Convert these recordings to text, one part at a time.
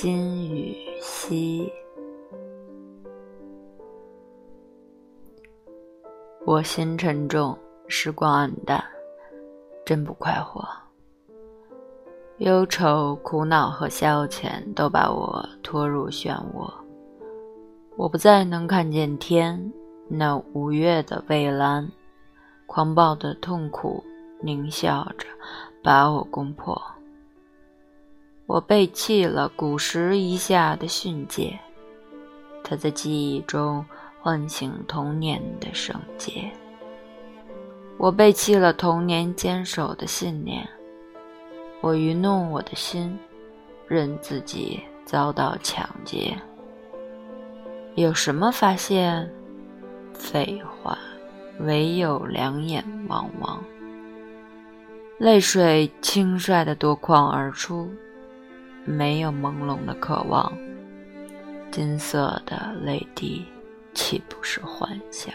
金雨溪。我心沉重，时光黯淡，真不快活。忧愁、苦恼和消遣都把我拖入漩涡。我不再能看见天，那五月的蔚蓝，狂暴的痛苦狞笑着把我攻破。我背弃了古时一下的训诫，他在记忆中唤醒童年的圣洁。我背弃了童年坚守的信念，我愚弄我的心，任自己遭到抢劫。有什么发现？废话，唯有两眼汪汪，泪水轻率的夺眶而出，没有朦胧的渴望，金色的泪滴岂不是幻想？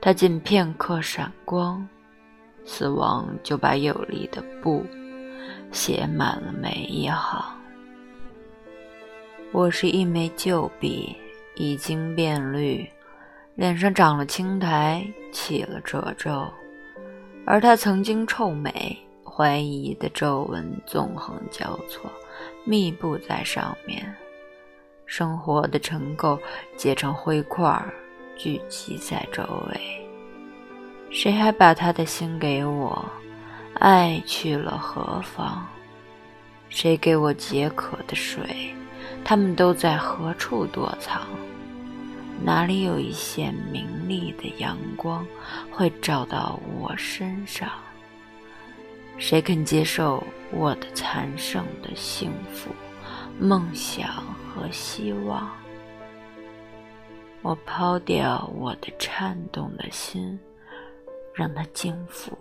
它仅片刻闪光，死亡就把有力的布写满了每一行。我是一枚旧笔，已经变绿，脸上长了青苔，起了褶皱，而它曾经臭美，怀疑的皱纹纵横交错，密布在上面。生活的尘垢结成灰块，聚集在周围。谁还把他的心给我？爱去了何方？谁给我解渴的水？他们都在何处躲藏？哪里有一线明丽的阳光会照到我身上？谁肯接受我的残剩的幸福、梦想和希望？我抛掉我的颤动的心，让它静伏，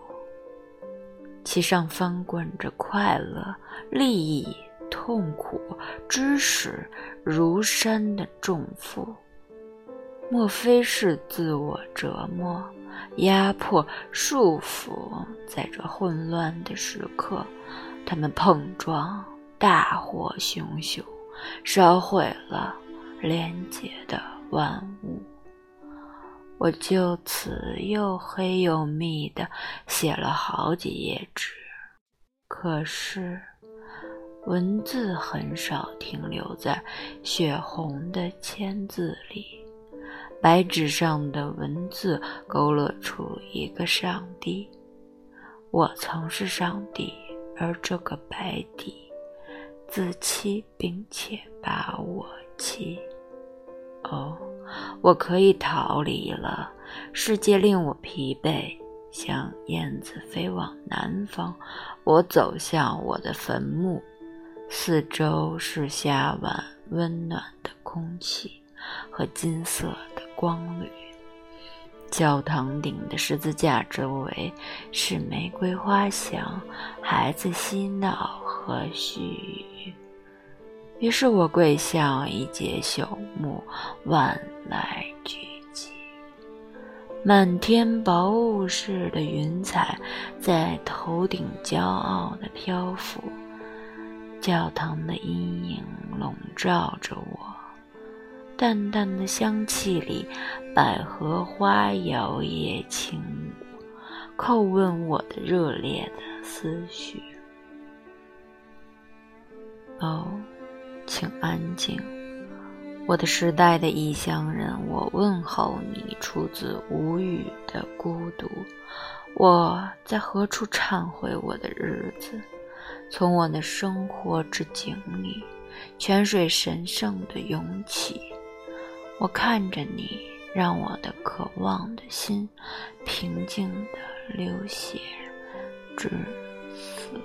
其上翻滚着快乐、利益。痛苦、知识如山的重负，莫非是自我折磨、压迫、束缚？在这混乱的时刻，他们碰撞，大火熊熊，烧毁了连结的万物。我就此又黑又密的写了好几页纸，可是。文字很少停留在血红的签字里，白纸上的文字勾勒出一个上帝。我曾是上帝，而这个白底自欺，并且把我欺。哦，我可以逃离了。世界令我疲惫，像燕子飞往南方。我走向我的坟墓。四周是夏晚温暖的空气和金色光缕，教堂顶的十字架周围是玫瑰花香、孩子嬉闹和絮语。于是我跪向一节朽木，万籁俱寂。满天薄雾似的云彩在头顶骄傲地漂浮。教堂的阴影笼罩着我，淡淡的香气里，百合花摇曳轻舞，叩问我的热烈的思绪。哦，请安静，我的时代的异乡人，我问候你，出自无语的孤独。我在何处忏悔我的日子？从我的生活之井里，泉水神圣的涌起。我看着你，让我的渴望的心平静的流血至死。